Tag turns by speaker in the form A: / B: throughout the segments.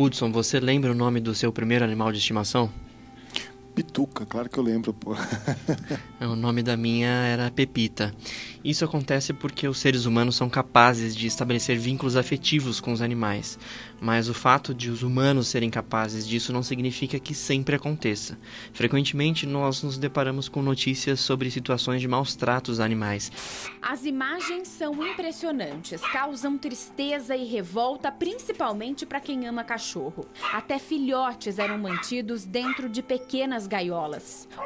A: Hudson, você lembra o nome do seu primeiro animal de estimação?
B: Pituca, claro que eu lembro, pô.
A: o nome da minha era Pepita. Isso acontece porque os seres humanos são capazes de estabelecer vínculos afetivos com os animais, mas o fato de os humanos serem capazes disso não significa que sempre aconteça. Frequentemente, nós nos deparamos com notícias sobre situações de maus tratos a animais.
C: As imagens são impressionantes, causam tristeza e revolta, principalmente para quem ama cachorro. Até filhotes eram mantidos dentro de pequenas gaiolas.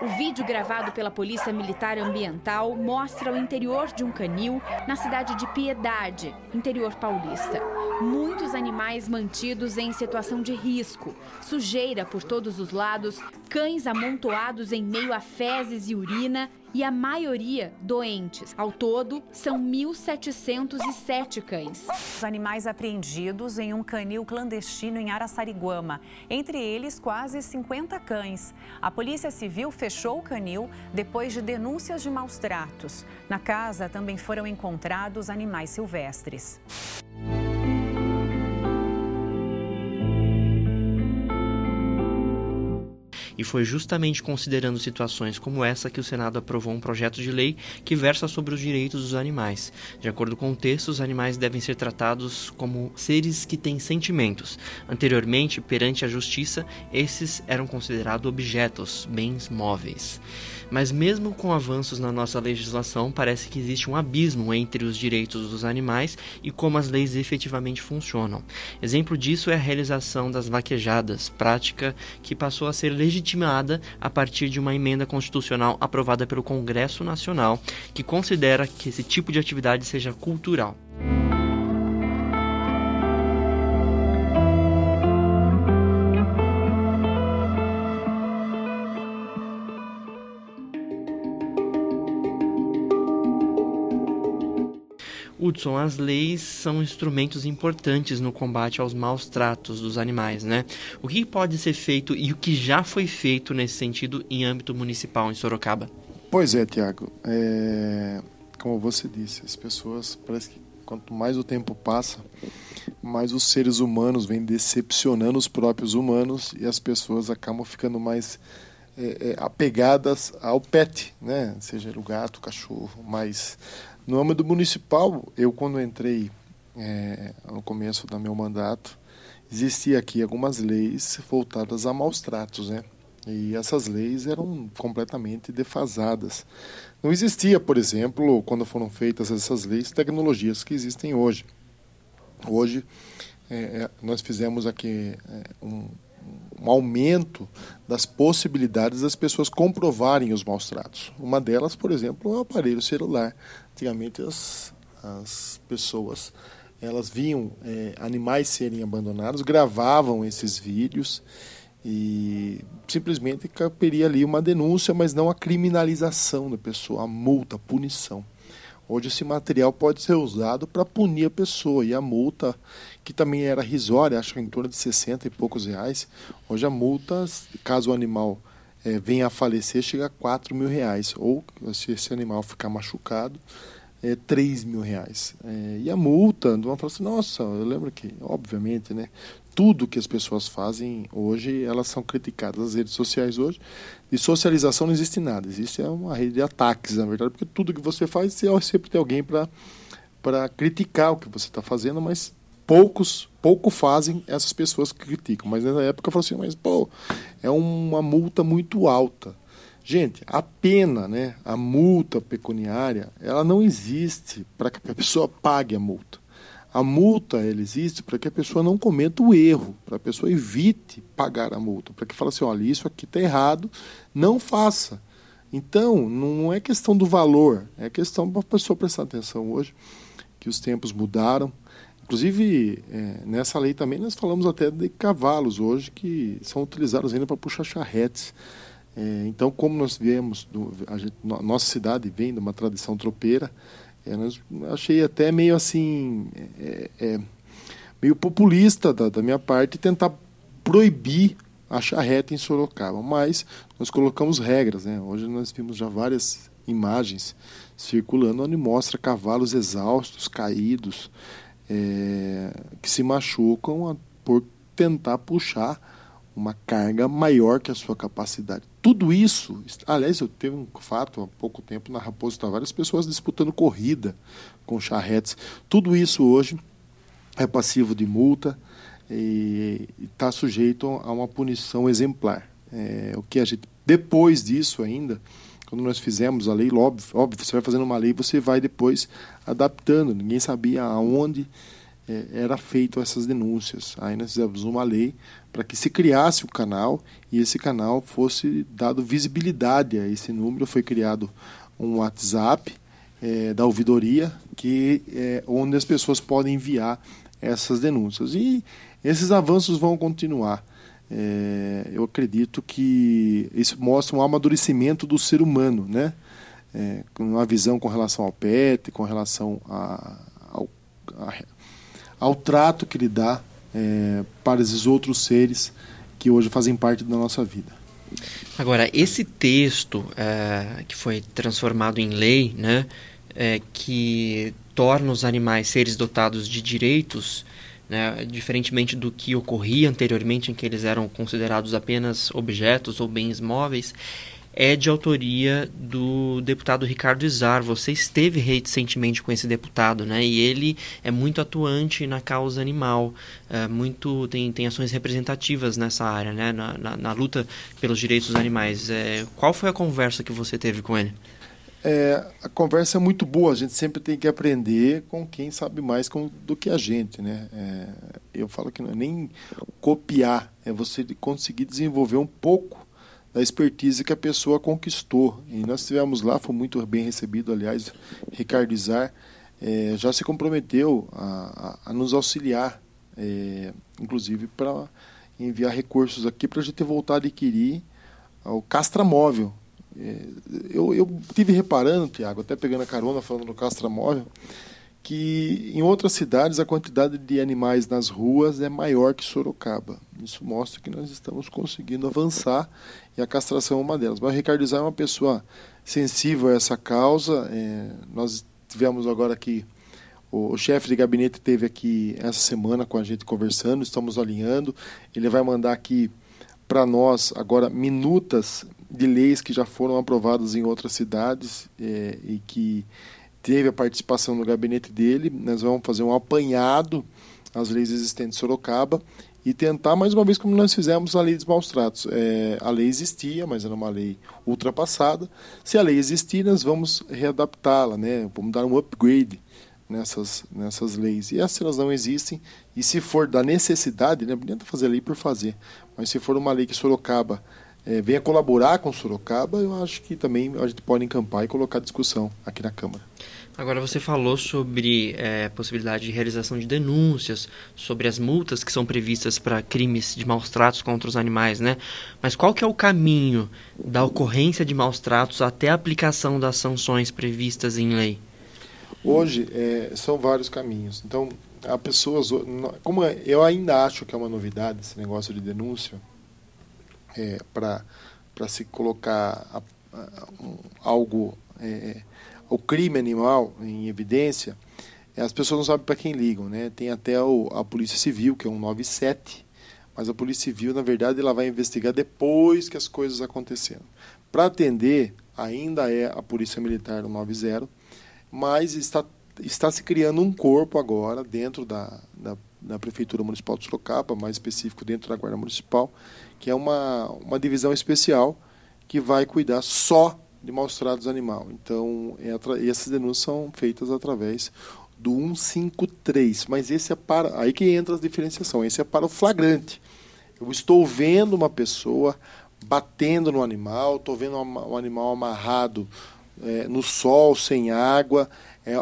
C: O vídeo gravado pela Polícia Militar Ambiental mostra o interior de um canil na cidade de Piedade, interior paulista. Muitos animais mantidos em situação de risco, sujeira por todos os lados, cães amontoados em meio a fezes e urina e a maioria doentes. Ao todo, são 1.707 cães.
D: Os animais apreendidos em um canil clandestino em Araçariguama, entre eles quase 50 cães. A Polícia Civil fechou o canil depois de denúncias de maus tratos. Na casa também foram encontrados animais silvestres.
A: E foi justamente considerando situações como essa que o Senado aprovou um projeto de lei que versa sobre os direitos dos animais. De acordo com o texto, os animais devem ser tratados como seres que têm sentimentos. Anteriormente, perante a justiça, esses eram considerados objetos, bens móveis. Mas mesmo com avanços na nossa legislação, parece que existe um abismo entre os direitos dos animais e como as leis efetivamente funcionam. Exemplo disso é a realização das vaquejadas, prática que passou a ser legitimada a partir de uma emenda constitucional aprovada pelo Congresso Nacional, que considera que esse tipo de atividade seja cultural. Hudson, as leis são instrumentos importantes no combate aos maus tratos dos animais, né? O que pode ser feito e o que já foi feito nesse sentido em âmbito municipal em Sorocaba?
B: Pois é, Tiago. É... Como você disse, as pessoas parece que quanto mais o tempo passa, mais os seres humanos vêm decepcionando os próprios humanos e as pessoas acabam ficando mais é, é, apegadas ao pet, né? Seja o gato, o cachorro, mais no âmbito municipal, eu quando entrei é, no começo do meu mandato, existia aqui algumas leis voltadas a maus tratos, né? E essas leis eram completamente defasadas. Não existia, por exemplo, quando foram feitas essas leis, tecnologias que existem hoje. Hoje, é, é nós fizemos aqui é, um, um aumento das possibilidades das pessoas comprovarem os maus tratos. Uma delas, por exemplo, é o aparelho celular. Antigamente as, as pessoas elas viam é, animais serem abandonados, gravavam esses vídeos e simplesmente caberia ali uma denúncia, mas não a criminalização da pessoa, a multa, a punição. Hoje esse material pode ser usado para punir a pessoa e a multa, que também era risória, acho que em torno de 60 e poucos reais, hoje a multa, caso o animal é, venha a falecer, chega a 4 mil reais. Ou se esse animal ficar machucado, é 3 mil reais. É, e a multa, vão falar assim, nossa, eu lembro que, obviamente, né, tudo que as pessoas fazem hoje, elas são criticadas nas redes sociais hoje. De socialização não existe nada, existe uma rede de ataques, na verdade, porque tudo que você faz, você sempre tem alguém para criticar o que você está fazendo, mas poucos pouco fazem essas pessoas que criticam. Mas nessa época eu falei assim, mas pô, é uma multa muito alta. Gente, a pena, né, a multa pecuniária, ela não existe para que a pessoa pague a multa. A multa ela existe para que a pessoa não cometa o erro, para a pessoa evite pagar a multa, para que fale assim, olha, isso aqui está errado, não faça. Então, não é questão do valor, é questão para a pessoa prestar atenção hoje, que os tempos mudaram, Inclusive, é, nessa lei também nós falamos até de cavalos hoje que são utilizados ainda para puxar charretes. É, então, como nós viemos, do, a gente, nossa cidade vem de uma tradição tropeira, é, nós, achei até meio assim, é, é, meio populista da, da minha parte tentar proibir a charreta em Sorocaba, mas nós colocamos regras. Né? Hoje nós vimos já várias imagens circulando onde mostra cavalos exaustos, caídos, é, que se machucam por tentar puxar uma carga maior que a sua capacidade. Tudo isso, aliás, eu teve um fato há pouco tempo na Raposo Tavares, pessoas disputando corrida com charretes. Tudo isso hoje é passivo de multa e está sujeito a uma punição exemplar. É, o que a gente depois disso ainda, quando nós fizemos a lei, óbvio, óbvio, você vai fazendo uma lei, você vai depois adaptando. Ninguém sabia aonde é, era feito essas denúncias. Aí nós fizemos uma lei para que se criasse o canal e esse canal fosse dado visibilidade a esse número. Foi criado um WhatsApp é, da ouvidoria, que é onde as pessoas podem enviar essas denúncias. E esses avanços vão continuar. É, eu acredito que isso mostra um amadurecimento do ser humano, né? É, uma visão com relação ao PET, com relação a, ao, a, ao trato que ele dá é, para esses outros seres que hoje fazem parte da nossa vida.
A: Agora, esse texto é, que foi transformado em lei, né, é, que torna os animais seres dotados de direitos, né, diferentemente do que ocorria anteriormente, em que eles eram considerados apenas objetos ou bens móveis, é de autoria do deputado Ricardo Izar. Você esteve recentemente com esse deputado, né? E ele é muito atuante na causa animal, é muito tem, tem ações representativas nessa área, né? Na, na, na luta pelos direitos dos animais. É, qual foi a conversa que você teve com ele?
B: É, a conversa é muito boa, a gente sempre tem que aprender com quem sabe mais com, do que a gente. Né? É, eu falo que não é nem copiar, é você conseguir desenvolver um pouco da expertise que a pessoa conquistou. E nós estivemos lá, foi muito bem recebido, aliás, Ricardo Izar é, já se comprometeu a, a, a nos auxiliar, é, inclusive para enviar recursos aqui para a gente voltar a adquirir o castramóvel, é, eu, eu tive reparando, Tiago, até pegando a carona falando do castramóvel, que em outras cidades a quantidade de animais nas ruas é maior que Sorocaba. Isso mostra que nós estamos conseguindo avançar e a castração é uma delas. Mas o Ricardo Zay é uma pessoa sensível a essa causa. É, nós tivemos agora aqui, o, o chefe de gabinete teve aqui essa semana com a gente conversando, estamos alinhando. Ele vai mandar aqui para nós agora minutas de leis que já foram aprovadas em outras cidades é, e que teve a participação no gabinete dele. Nós vamos fazer um apanhado às leis existentes em Sorocaba e tentar, mais uma vez, como nós fizemos a lei dos maus tratos. É, a lei existia, mas era uma lei ultrapassada. Se a lei existir, nós vamos readaptá-la, né? vamos dar um upgrade nessas, nessas leis. E as se elas não existem, e se for da necessidade, né? não adianta fazer lei por fazer, mas se for uma lei que Sorocaba é, venha colaborar com Sorocaba, eu acho que também a gente pode encampar e colocar discussão aqui na Câmara.
A: Agora você falou sobre é, possibilidade de realização de denúncias, sobre as multas que são previstas para crimes de maus tratos contra os animais, né? Mas qual que é o caminho da ocorrência de maus tratos até a aplicação das sanções previstas em lei?
B: Hoje é, são vários caminhos. Então, há pessoas, como eu ainda acho que é uma novidade esse negócio de denúncia, é, para se colocar a, a, um, algo, é, o crime animal em evidência, as pessoas não sabem para quem ligam. Né? Tem até o, a Polícia Civil, que é um 97, mas a Polícia Civil, na verdade, ela vai investigar depois que as coisas aconteceram. Para atender, ainda é a Polícia Militar 90, mas está, está se criando um corpo agora dentro da, da, da Prefeitura Municipal de Sorocaba, mais específico dentro da Guarda Municipal, que é uma, uma divisão especial que vai cuidar só de maus tratos animal. Então, é, essas denúncias são feitas através do 153, mas esse é para aí que entra a diferenciação. Esse é para o flagrante. Eu estou vendo uma pessoa batendo no animal, estou vendo um animal amarrado é, no sol, sem água, é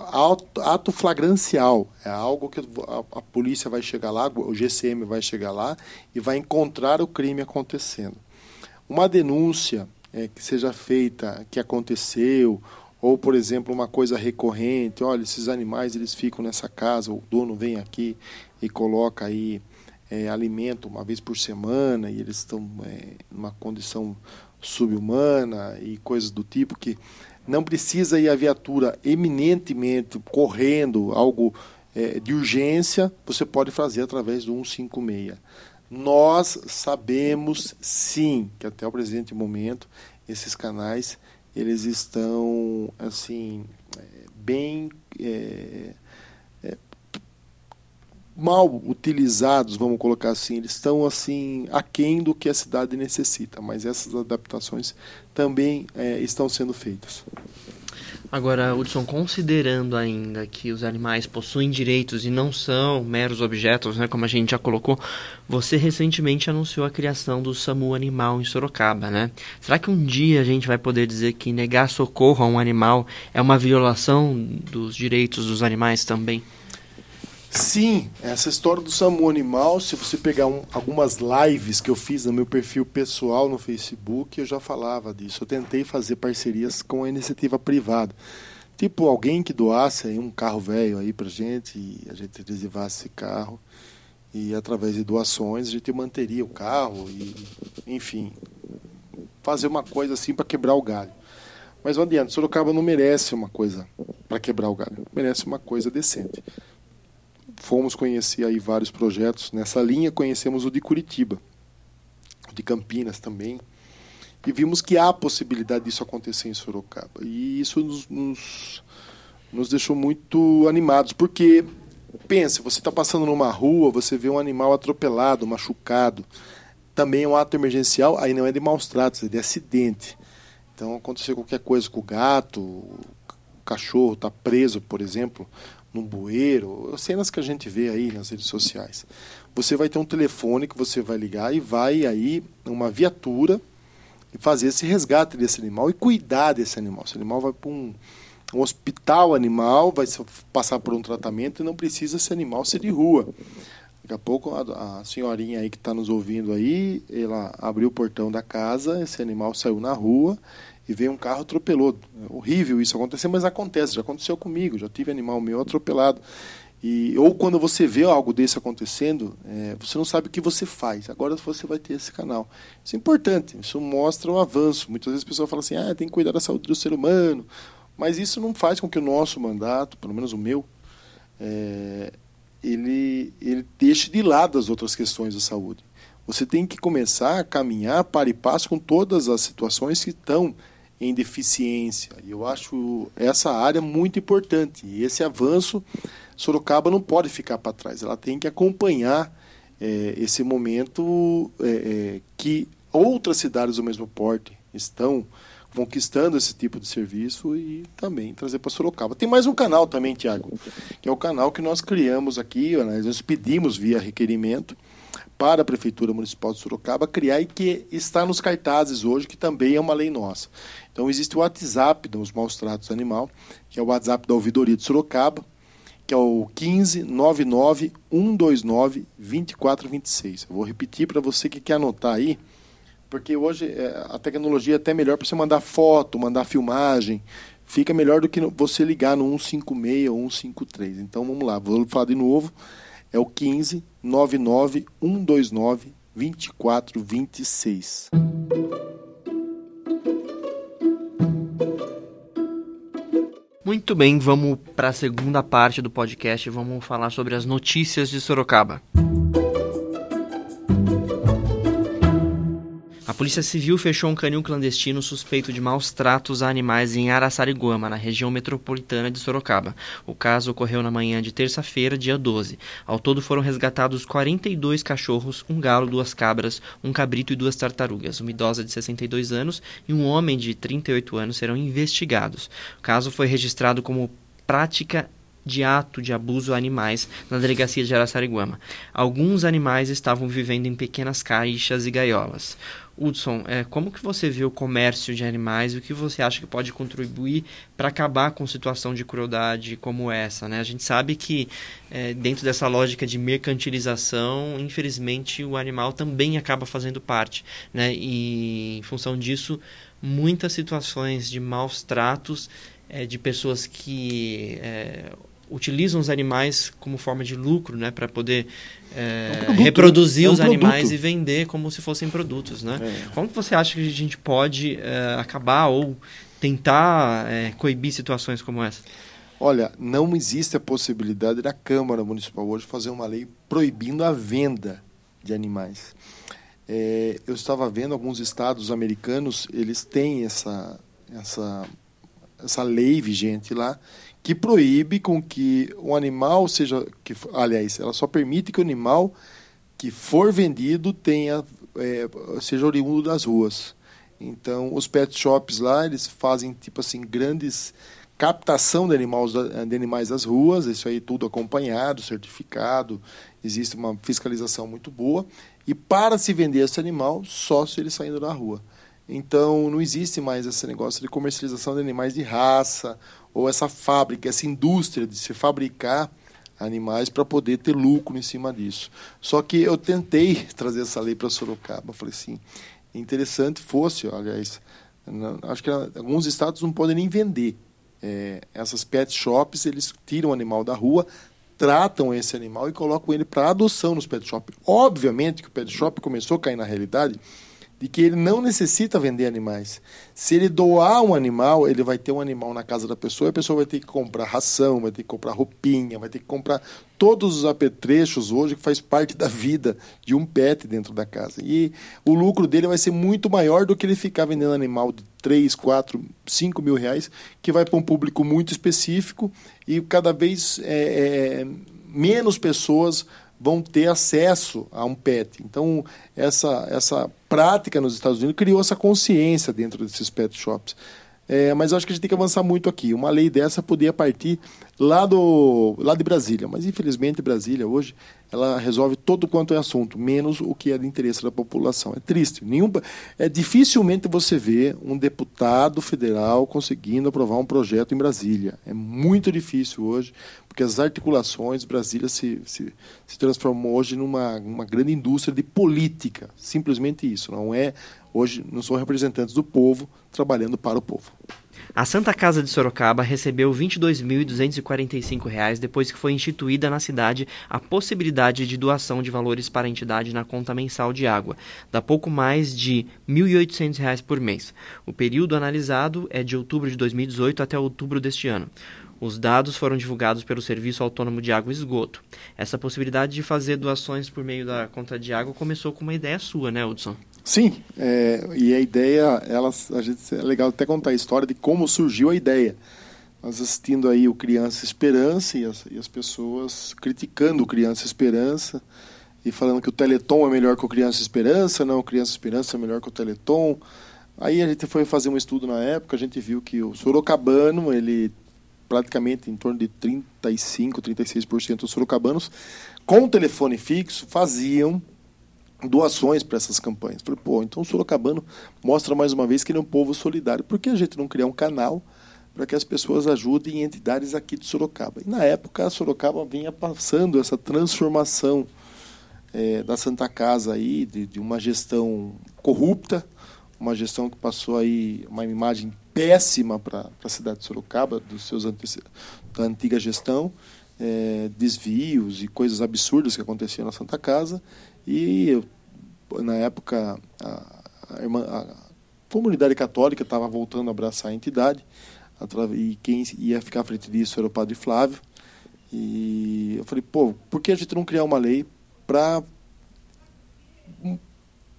B: ato flagrancial, é algo que a, a, polícia vai chegar lá, o GCM vai chegar lá e vai encontrar o crime acontecendo. Uma denúncia é, que seja feita, que aconteceu, ou por exemplo uma coisa recorrente, olha, esses animais eles ficam nessa casa, o dono vem aqui e coloca aí é, alimento uma vez por semana e eles estão é, numa condição subhumana e coisas do tipo que não precisa ir a viatura eminentemente correndo, algo é, de urgência, você pode fazer através do 156. Nós sabemos sim que até o presente momento esses canais eles estão assim é, bem é, mal utilizados, vamos colocar assim, eles estão assim aquém do que a cidade necessita, mas essas adaptações também é, estão sendo feitas.
A: Agora, Hudson, considerando ainda que os animais possuem direitos e não são meros objetos, né, como a gente já colocou, você recentemente anunciou a criação do SAMU Animal em Sorocaba, né? Será que um dia a gente vai poder dizer que negar socorro a um animal é uma violação dos direitos dos animais também?
B: Sim, essa história do SAMU Animal, se você pegar um, algumas lives que eu fiz no meu perfil pessoal no Facebook, eu já falava disso. Eu tentei fazer parcerias com a iniciativa privada. Tipo, alguém que doasse aí um carro velho aí pra gente e a gente adesivasse esse carro. E através de doações a gente manteria o carro e, enfim, fazer uma coisa assim para quebrar o galho. Mas não adianta, Sorocaba não merece uma coisa para quebrar o galho, merece uma coisa decente fomos conhecer aí vários projetos nessa linha, conhecemos o de Curitiba, o de Campinas também, e vimos que há possibilidade disso acontecer em Sorocaba. E isso nos, nos, nos deixou muito animados, porque, pense, você está passando numa rua, você vê um animal atropelado, machucado, também é um ato emergencial, aí não é de maus tratos, é de acidente. Então, acontecer qualquer coisa com o gato, o cachorro está preso, por exemplo, num bueiro, cenas que a gente vê aí nas redes sociais. Você vai ter um telefone que você vai ligar e vai aí uma viatura e fazer esse resgate desse animal e cuidar desse animal. Esse animal vai para um, um hospital animal, vai passar por um tratamento e não precisa esse animal ser de rua. Daqui a pouco a, a senhorinha aí que está nos ouvindo aí, ela abriu o portão da casa, esse animal saiu na rua e veio um carro atropelou. É horrível isso acontecer, mas acontece, já aconteceu comigo, já tive animal meu atropelado. E, ou quando você vê algo desse acontecendo, é, você não sabe o que você faz. Agora você vai ter esse canal. Isso é importante, isso mostra um avanço. Muitas vezes a pessoa fala assim, ah, tem que cuidar da saúde do ser humano. Mas isso não faz com que o nosso mandato, pelo menos o meu, é, ele, ele deixe de lado as outras questões da saúde. Você tem que começar a caminhar para e passo com todas as situações que estão em deficiência. E eu acho essa área muito importante. E esse avanço, Sorocaba não pode ficar para trás. Ela tem que acompanhar é, esse momento é, que outras cidades do mesmo porte estão conquistando esse tipo de serviço e também trazer para Sorocaba. Tem mais um canal também, Tiago, que é o canal que nós criamos aqui, nós pedimos via requerimento para a Prefeitura Municipal de Sorocaba criar e que está nos cartazes hoje, que também é uma lei nossa. Então existe o WhatsApp dos maus tratos animal, que é o WhatsApp da Ouvidoria de Sorocaba, que é o 15 99 129 2426. Eu vou repetir para você que quer anotar aí, porque hoje é, a tecnologia é até melhor para você mandar foto, mandar filmagem, fica melhor do que você ligar no 156 ou 153. Então vamos lá, vou falar de novo. É o 15 99 129 2426.
A: Muito bem, vamos para a segunda parte do podcast. Vamos falar sobre as notícias de Sorocaba. Polícia Civil fechou um canil clandestino suspeito de maus tratos a animais em Araçariguama, na região metropolitana de Sorocaba. O caso ocorreu na manhã de terça-feira, dia 12. Ao todo foram resgatados 42 cachorros, um galo, duas cabras, um cabrito e duas tartarugas. Uma idosa de 62 anos e um homem de 38 anos serão investigados. O caso foi registrado como prática de ato de abuso a animais na delegacia de Araçariguama. Alguns animais estavam vivendo em pequenas caixas e gaiolas. Hudson, é, como que você vê o comércio de animais e o que você acha que pode contribuir para acabar com situação de crueldade como essa? Né? A gente sabe que é, dentro dessa lógica de mercantilização, infelizmente o animal também acaba fazendo parte. Né? E em função disso, muitas situações de maus tratos é, de pessoas que é, utilizam os animais como forma de lucro, né, para poder é, é um produto, reproduzir é um os produto. animais e vender como se fossem produtos, né? É. Como você acha que a gente pode é, acabar ou tentar é, coibir situações como essa?
B: Olha, não existe a possibilidade da Câmara Municipal hoje fazer uma lei proibindo a venda de animais. Eu estava vendo alguns estados americanos, eles têm essa, essa, essa lei vigente lá que proíbe com que o animal seja, que, aliás, ela só permite que o animal que for vendido tenha é, seja oriundo das ruas. Então, os pet shops lá, eles fazem tipo assim grandes captação de animais, de animais das ruas, isso aí tudo acompanhado, certificado, existe uma fiscalização muito boa. E para se vender esse animal, só se ele saindo da rua. Então, não existe mais esse negócio de comercialização de animais de raça, ou essa fábrica, essa indústria de se fabricar animais para poder ter lucro em cima disso. Só que eu tentei trazer essa lei para Sorocaba. Falei assim, interessante fosse, aliás, acho que alguns estados não podem nem vender é, essas pet shops, eles tiram o animal da rua, tratam esse animal e colocam ele para adoção nos pet shops. Obviamente que o pet shop começou a cair na realidade de que ele não necessita vender animais. Se ele doar um animal, ele vai ter um animal na casa da pessoa, e a pessoa vai ter que comprar ração, vai ter que comprar roupinha, vai ter que comprar todos os apetrechos hoje que faz parte da vida de um pet dentro da casa. E o lucro dele vai ser muito maior do que ele ficar vendendo animal de 3, 4, 5 mil reais, que vai para um público muito específico e cada vez é, é, menos pessoas vão ter acesso a um pet. Então, essa, essa prática nos Estados Unidos criou essa consciência dentro desses pet shops. É, mas eu acho que a gente tem que avançar muito aqui. Uma lei dessa poderia partir lá, do, lá de Brasília, mas infelizmente Brasília hoje ela resolve todo quanto é assunto, menos o que é de interesse da população. É triste. Nenhum, é dificilmente você vê um deputado federal conseguindo aprovar um projeto em Brasília. É muito difícil hoje, porque as articulações, Brasília se, se, se transformou hoje numa uma grande indústria de política. Simplesmente isso. Não é hoje não são representantes do povo trabalhando para o povo.
A: A Santa Casa de Sorocaba recebeu R$ 22.245 depois que foi instituída na cidade a possibilidade de doação de valores para a entidade na conta mensal de água, dá pouco mais de R$ 1.800 por mês. O período analisado é de outubro de 2018 até outubro deste ano. Os dados foram divulgados pelo Serviço Autônomo de Água e Esgoto. Essa possibilidade de fazer doações por meio da conta de água começou com uma ideia sua, né, Hudson?
B: Sim, é, e a ideia, ela, a gente, é legal até contar a história de como surgiu a ideia. Nós assistindo aí o Criança Esperança e as, e as pessoas criticando o Criança Esperança e falando que o Teleton é melhor que o Criança Esperança, não, o Criança Esperança é melhor que o Teleton. Aí a gente foi fazer um estudo na época, a gente viu que o sorocabano, ele praticamente em torno de 35, 36% dos sorocabanos com telefone fixo faziam doações para essas campanhas. Falei, pô, então o Sorocabano mostra mais uma vez que ele é um povo solidário. Por que a gente não criar um canal para que as pessoas ajudem entidades aqui de Sorocaba? E na época a Sorocaba vinha passando essa transformação é, da Santa Casa aí, de, de, uma gestão corrupta, uma gestão que passou aí uma imagem péssima para a cidade de Sorocaba, dos seus da antiga gestão, é, desvios e coisas absurdas que aconteciam na Santa Casa e eu, na época, a, a, irmã, a comunidade católica estava voltando a abraçar a entidade, e quem ia ficar à frente disso era o padre Flávio. E eu falei, pô, por que a gente não criar uma lei para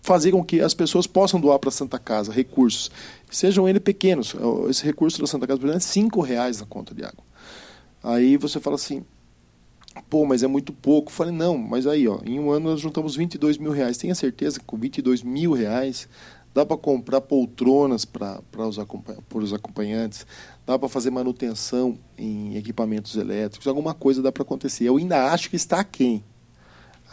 B: fazer com que as pessoas possam doar para a Santa Casa recursos, sejam eles pequenos. Esse recurso da Santa Casa, por exemplo, é cinco reais na conta de água. Aí você fala assim, Pô, mas é muito pouco. Falei, não, mas aí, ó, em um ano nós juntamos 22 mil reais. Tenha certeza que com 22 mil reais dá para comprar poltronas para os, os acompanhantes, dá para fazer manutenção em equipamentos elétricos, alguma coisa dá para acontecer. Eu ainda acho que está aquém.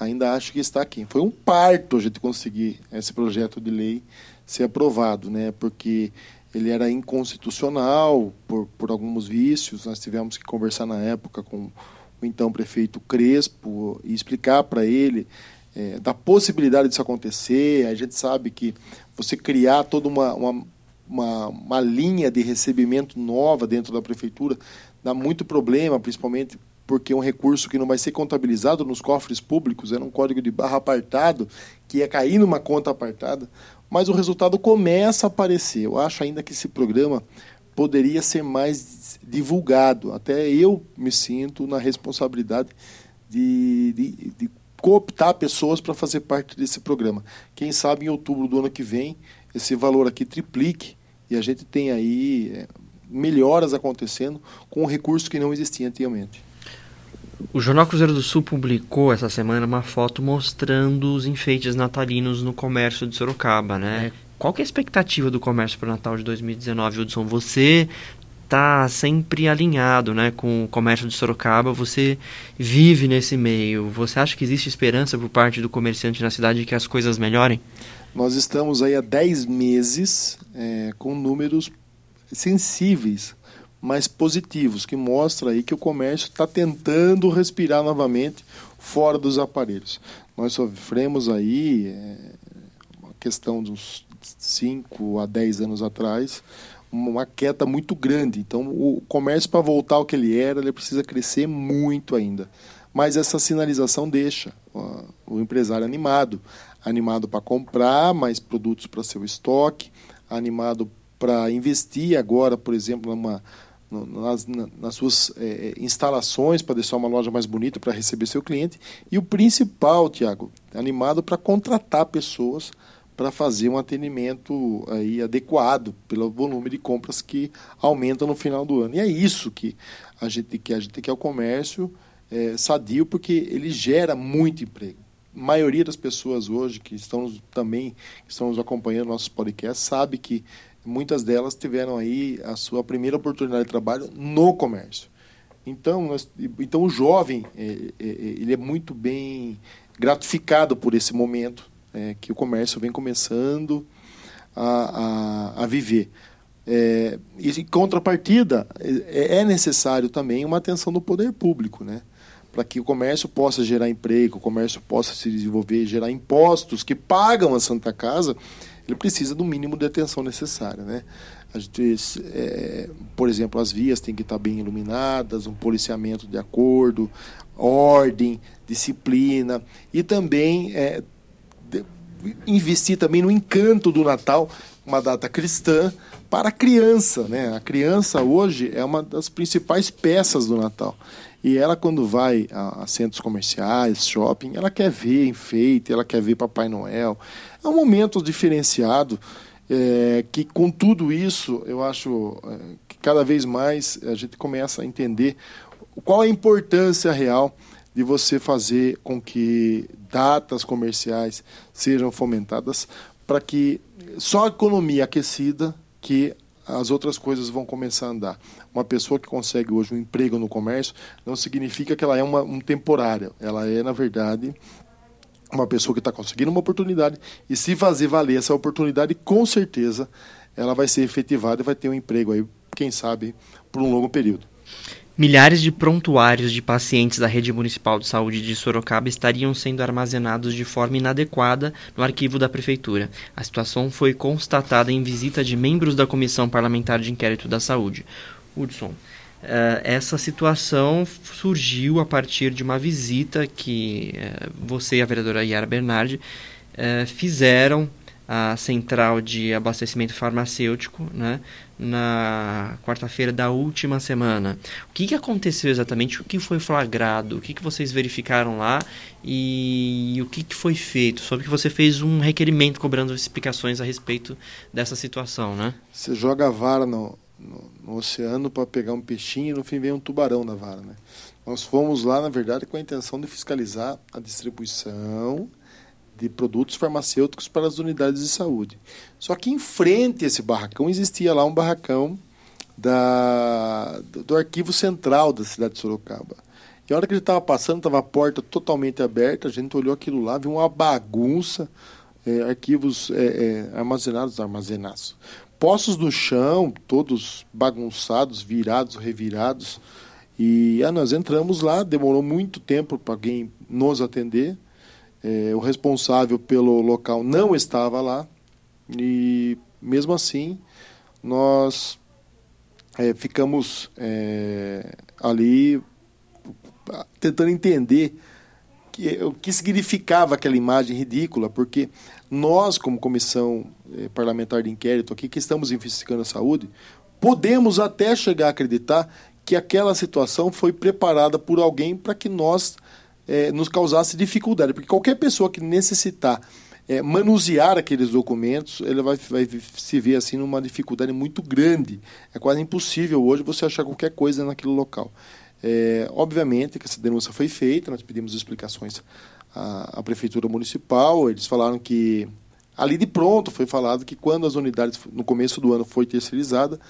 B: Ainda acho que está aquém. Foi um parto a gente conseguir esse projeto de lei ser aprovado, né? Porque ele era inconstitucional por, por alguns vícios. Nós tivemos que conversar na época com o então prefeito Crespo e explicar para ele é, da possibilidade disso acontecer. A gente sabe que você criar toda uma, uma, uma, uma linha de recebimento nova dentro da prefeitura dá muito problema, principalmente porque é um recurso que não vai ser contabilizado nos cofres públicos, era um código de barra apartado, que ia cair numa conta apartada, mas o resultado começa a aparecer. Eu acho ainda que esse programa poderia ser mais divulgado. Até eu me sinto na responsabilidade de, de, de cooptar pessoas para fazer parte desse programa. Quem sabe em outubro do ano que vem esse valor aqui triplique e a gente tem aí é, melhoras acontecendo com um recurso que não existia antigamente.
A: O Jornal Cruzeiro do Sul publicou essa semana uma foto mostrando os enfeites natalinos no comércio de Sorocaba, né? É. Qual que é a expectativa do comércio para o Natal de 2019, Hudson? Você está sempre alinhado né, com o comércio de Sorocaba, você vive nesse meio. Você acha que existe esperança por parte do comerciante na cidade de que as coisas melhorem?
B: Nós estamos aí há 10 meses é, com números sensíveis, mas positivos, que mostra aí que o comércio está tentando respirar novamente fora dos aparelhos. Nós sofremos aí é, uma questão dos 5 a 10 anos atrás, uma queda muito grande. Então, o comércio, para voltar ao que ele era, ele precisa crescer muito ainda. Mas essa sinalização deixa o empresário animado animado para comprar mais produtos para seu estoque, animado para investir agora, por exemplo, numa, nas, nas suas é, instalações para deixar uma loja mais bonita para receber seu cliente. E o principal, Tiago, animado para contratar pessoas para fazer um atendimento aí adequado pelo volume de compras que aumenta no final do ano. E é isso que a gente quer. A gente quer o comércio é, sadio porque ele gera muito emprego. A maioria das pessoas hoje que estão também estão nos acompanhando nossos podcasts sabe que muitas delas tiveram aí a sua primeira oportunidade de trabalho no comércio. Então, nós, então o jovem é, é, ele é muito bem gratificado por esse momento é, que o comércio vem começando a, a, a viver. É, e em contrapartida, é, é necessário também uma atenção do poder público, né? para que o comércio possa gerar emprego, o comércio possa se desenvolver, gerar impostos que pagam a Santa Casa, ele precisa do mínimo de atenção necessária. Né? A gente, é, por exemplo, as vias têm que estar bem iluminadas, um policiamento de acordo, ordem, disciplina e também é, investir também no encanto do Natal, uma data cristã, para a criança. Né? A criança hoje é uma das principais peças do Natal. E ela, quando vai a, centros comerciais, shopping, ela quer ver enfeite, ela quer ver Papai Noel. É um momento diferenciado é, que, com tudo isso, eu acho é, que cada vez mais a gente começa a entender qual a importância real de você fazer com que datas comerciais sejam fomentadas para que só a economia aquecida que as outras coisas vão começar a andar. Uma pessoa que consegue hoje um emprego no comércio não significa que ela é uma um temporária. Ela é, na verdade, uma pessoa que está conseguindo uma oportunidade e se fazer valer essa oportunidade, com certeza ela vai ser efetivada e vai ter um emprego aí, quem sabe, por um longo período.
A: Milhares de prontuários de pacientes da rede municipal de saúde de Sorocaba estariam sendo armazenados de forma inadequada no arquivo da prefeitura. A situação foi constatada em visita de membros da Comissão Parlamentar de Inquérito da Saúde. Hudson, Uh, essa situação surgiu a partir de uma visita que uh, você e a vereadora Yara Bernardi uh, fizeram a central de abastecimento farmacêutico né, na quarta-feira da última semana. O que, que aconteceu exatamente? O que foi flagrado? O que, que vocês verificaram lá? E o que, que foi feito? Soube que você fez um requerimento cobrando explicações a respeito dessa situação, né?
B: Você joga a vara no, no, no oceano para pegar um peixinho e no fim vem um tubarão na vara, né? Nós fomos lá, na verdade, com a intenção de fiscalizar a distribuição de produtos farmacêuticos para as unidades de saúde. Só que em frente a esse barracão existia lá um barracão da, do arquivo central da cidade de Sorocaba. E a hora que ele estava passando, estava a porta totalmente aberta, a gente olhou aquilo lá, viu uma bagunça, é, arquivos é, é, armazenados, armazenados. Poços no chão, todos bagunçados, virados, revirados. E ah, nós entramos lá, demorou muito tempo para alguém nos atender. É, o responsável pelo local não estava lá e, mesmo assim, nós é, ficamos é, ali tentando entender que, o que significava aquela imagem ridícula, porque nós, como comissão é, parlamentar de inquérito aqui, que estamos investigando a saúde, podemos até chegar a acreditar que aquela situação foi preparada por alguém para que nós é, nos causasse dificuldade, porque qualquer pessoa que necessitar é, manusear aqueles documentos, ele vai, vai se ver assim numa dificuldade muito grande. É quase impossível hoje você achar qualquer coisa naquele local. É, obviamente que essa denúncia foi feita, nós pedimos explicações à, à prefeitura municipal, eles falaram que ali de pronto foi falado que quando as unidades no começo do ano foi terceirizada,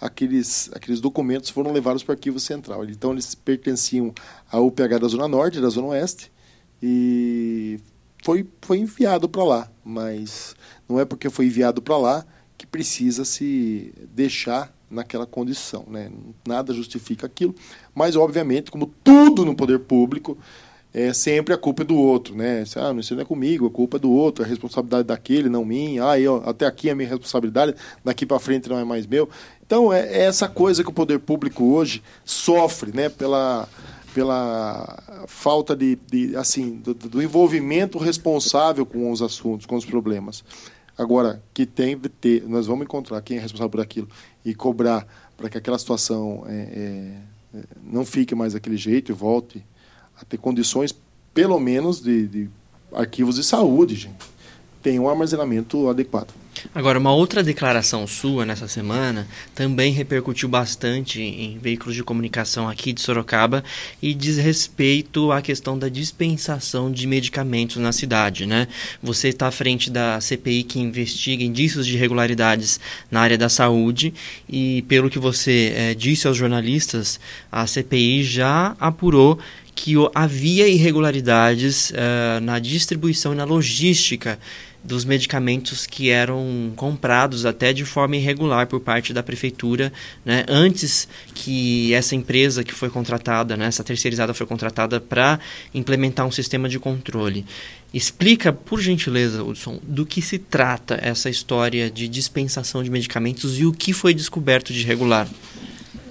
B: aqueles, aqueles documentos foram levados para o arquivo central. Então eles pertenciam ao UPH da Zona Norte, da Zona Oeste, e foi, foi enviado para lá, mas não é porque foi enviado para lá que precisa se deixar naquela condição. Né? Nada justifica aquilo, mas obviamente, como tudo no poder público, é sempre a culpa é do outro, né? Ah, não, isso não é comigo, a culpa é do outro, a responsabilidade daquele, não minha. Ah, eu, até aqui é minha responsabilidade, daqui para frente não é mais meu. Então é, é, essa coisa que o poder público hoje sofre, né? Pela pela falta de, de assim do, do, envolvimento responsável com os assuntos, com os problemas. Agora, que tem de ter, nós vamos encontrar quem é responsável por aquilo e cobrar para que aquela situação é, é, não fique mais daquele jeito e volte a ter condições, pelo menos, de, de arquivos de saúde, gente. Tem um armazenamento adequado.
A: Agora, uma outra declaração sua nessa semana também repercutiu bastante em veículos de comunicação aqui de Sorocaba e diz respeito à questão da dispensação de medicamentos na cidade, né? Você está à frente da CPI que investiga indícios de irregularidades na área da saúde e, pelo que você é, disse aos jornalistas, a CPI já apurou que havia irregularidades uh, na distribuição e na logística dos medicamentos que eram comprados até de forma irregular por parte da prefeitura, né, antes que essa empresa que foi contratada, né, essa terceirizada foi contratada para implementar um sistema de controle. Explica, por gentileza, Hudson, do que se trata essa história de dispensação de medicamentos e o que foi descoberto de irregular.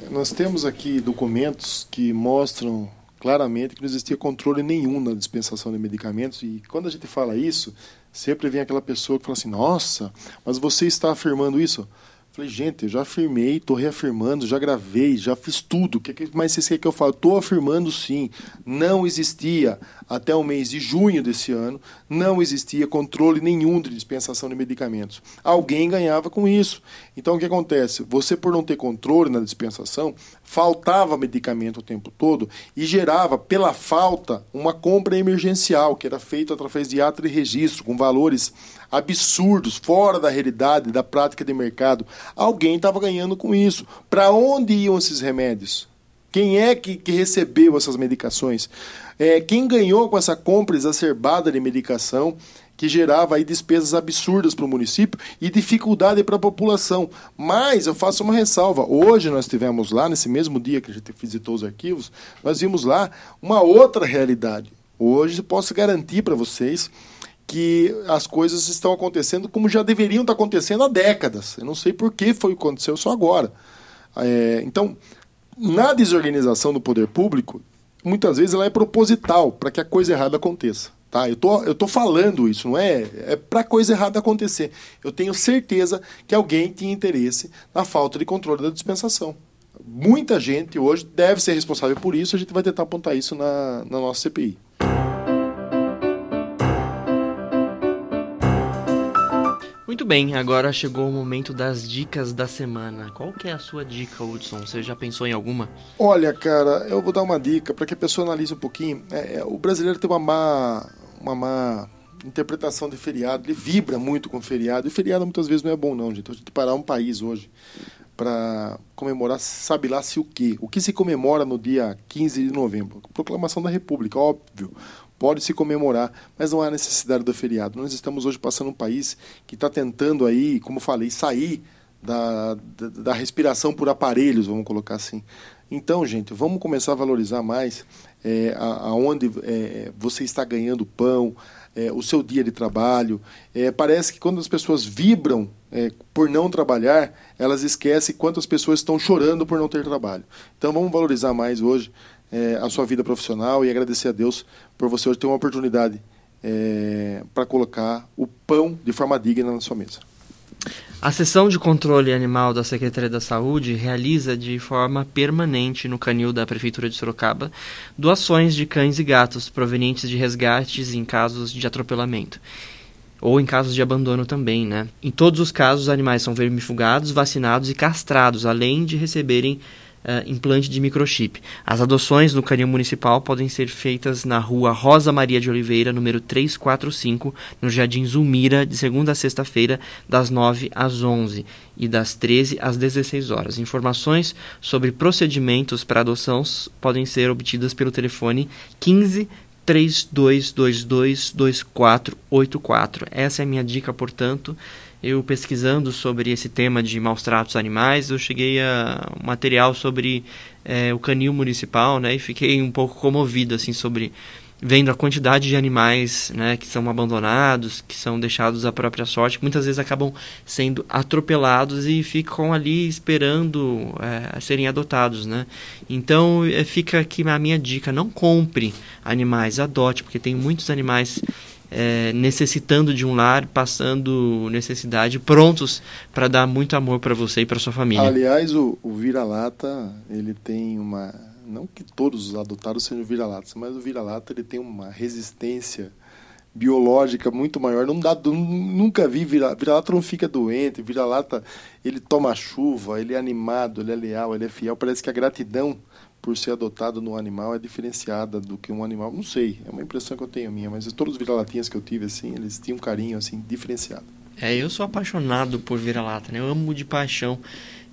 B: Nós temos aqui documentos que mostram claramente que não existia controle nenhum na dispensação de medicamentos e quando a gente fala isso, sempre vem aquela pessoa que fala assim: Nossa, mas você está afirmando isso? Falei, gente, eu já afirmei, estou reafirmando, já gravei, já fiz tudo. O que mais vocês querem que eu fale? Estou afirmando sim. Não existia, até o mês de junho desse ano, não existia controle nenhum de dispensação de medicamentos. Alguém ganhava com isso. Então o que acontece? Você, por não ter controle na dispensação, faltava medicamento o tempo todo e gerava, pela falta, uma compra emergencial, que era feita através de ato de registro, com valores absurdos, fora da realidade, da prática de mercado. Alguém estava ganhando com isso. Para onde iam esses remédios? Quem é que, que recebeu essas medicações? É, quem ganhou com essa compra exacerbada de medicação que gerava aí despesas absurdas para o município e dificuldade para a população. Mas eu faço uma ressalva. Hoje nós tivemos lá, nesse mesmo dia que a gente visitou os arquivos, nós vimos lá uma outra realidade. Hoje posso garantir para vocês que as coisas estão acontecendo como já deveriam estar acontecendo há décadas. Eu não sei por que foi aconteceu só agora. É, então, na desorganização do poder público, muitas vezes ela é proposital para que a coisa errada aconteça. Tá? Eu tô, eu tô falando isso, não é? É para coisa errada acontecer. Eu tenho certeza que alguém tinha interesse na falta de controle da dispensação. Muita gente hoje deve ser responsável por isso, a gente vai tentar apontar isso na, na nossa CPI.
A: Muito bem, agora chegou o momento das dicas da semana. Qual que é a sua dica, Hudson? Você já pensou em alguma?
B: Olha, cara, eu vou dar uma dica para que a pessoa analise um pouquinho. É, é, o brasileiro tem uma má, uma má interpretação de feriado, ele vibra muito com feriado, e feriado muitas vezes não é bom não, gente. A gente parar um país hoje para comemorar sabe lá se o quê. O que se comemora no dia 15 de novembro? Proclamação da República, óbvio pode se comemorar, mas não há necessidade do feriado. Nós estamos hoje passando um país que está tentando aí, como falei, sair da, da, da, respiração por aparelhos, vamos colocar assim. Então, gente, vamos começar a valorizar mais é, aonde é, você está ganhando pão, é, o seu dia de trabalho. É, parece que quando as pessoas vibram é, por não trabalhar, elas esquecem quantas pessoas estão chorando por não ter trabalho. Então, vamos valorizar mais hoje é, a sua vida profissional e agradecer a Deus por você hoje ter uma oportunidade é, para colocar o pão de forma digna na sua mesa.
A: A seção de controle animal da Secretaria da Saúde realiza de forma permanente no canil da Prefeitura de Sorocaba doações de cães e gatos provenientes de resgates em casos de atropelamento ou em casos de abandono também, né? Em todos os casos, os animais são vermifugados, vacinados e castrados, além de receberem uh, implante de microchip. As adoções no canil municipal podem ser feitas na rua Rosa Maria de Oliveira, número 345, no Jardim Zulmira, de segunda a sexta-feira, das 9 às 11 e das 13 às 16 horas. Informações sobre procedimentos para adoção podem ser obtidas pelo telefone 15 32222484. Essa é a minha dica, portanto. Eu pesquisando sobre esse tema de maus tratos animais, eu cheguei a um material sobre é, o canil municipal, né? E fiquei um pouco comovido, assim, sobre vendo a quantidade de animais né, que são abandonados, que são deixados à própria sorte, muitas vezes acabam sendo atropelados e ficam ali esperando é, serem adotados. Né? Então é, fica aqui a minha dica: não compre animais, adote, porque tem muitos animais é, necessitando de um lar, passando necessidade, prontos para dar muito amor para você e para sua família.
B: Aliás, o, o vira-lata ele tem uma não que todos os adotados sejam vira-latas, mas o vira-lata ele tem uma resistência biológica muito maior. Não dá, nunca vi vira, vira-lata não fica doente, vira-lata ele toma chuva, ele é animado, ele é leal, ele é fiel. Parece que a gratidão por ser adotado no animal é diferenciada do que um animal. Não sei, é uma impressão que eu tenho minha, mas todos os vira-latinhas que eu tive assim, eles tinham um carinho assim diferenciado.
A: É, eu sou apaixonado por vira-lata, né? Eu amo de paixão.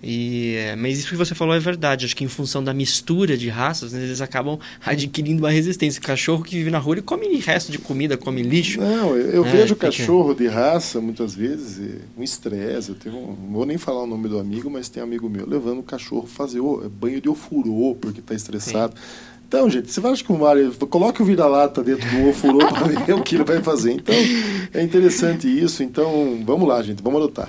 A: E, é, mas isso que você falou é verdade. Acho que em função da mistura de raças, né, eles acabam adquirindo uma resistência. O cachorro que vive na rua, ele come resto de comida, come lixo.
B: Não, eu, eu é, vejo fica... cachorro de raça, muitas vezes, um estresse. Eu tenho um, não vou nem falar o nome do amigo, mas tem um amigo meu levando o cachorro fazer banho de ofurô porque está estressado. Sim. Então, gente, você vai que o Mário coloque o vira-lata dentro do ofurô para ver o que ele vai fazer. Então, é interessante isso. Então, vamos lá, gente, vamos adotar.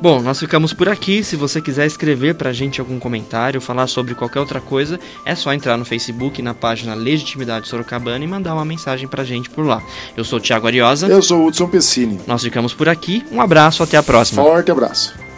A: Bom, nós ficamos por aqui. Se você quiser escrever para a gente algum comentário, falar sobre qualquer outra coisa, é só entrar no Facebook, na página Legitimidade Sorocabana e mandar uma mensagem para a gente por lá. Eu sou o Thiago Ariosa.
B: Eu sou o Hudson Pessini.
A: Nós ficamos por aqui. Um abraço, até a próxima.
B: Forte abraço.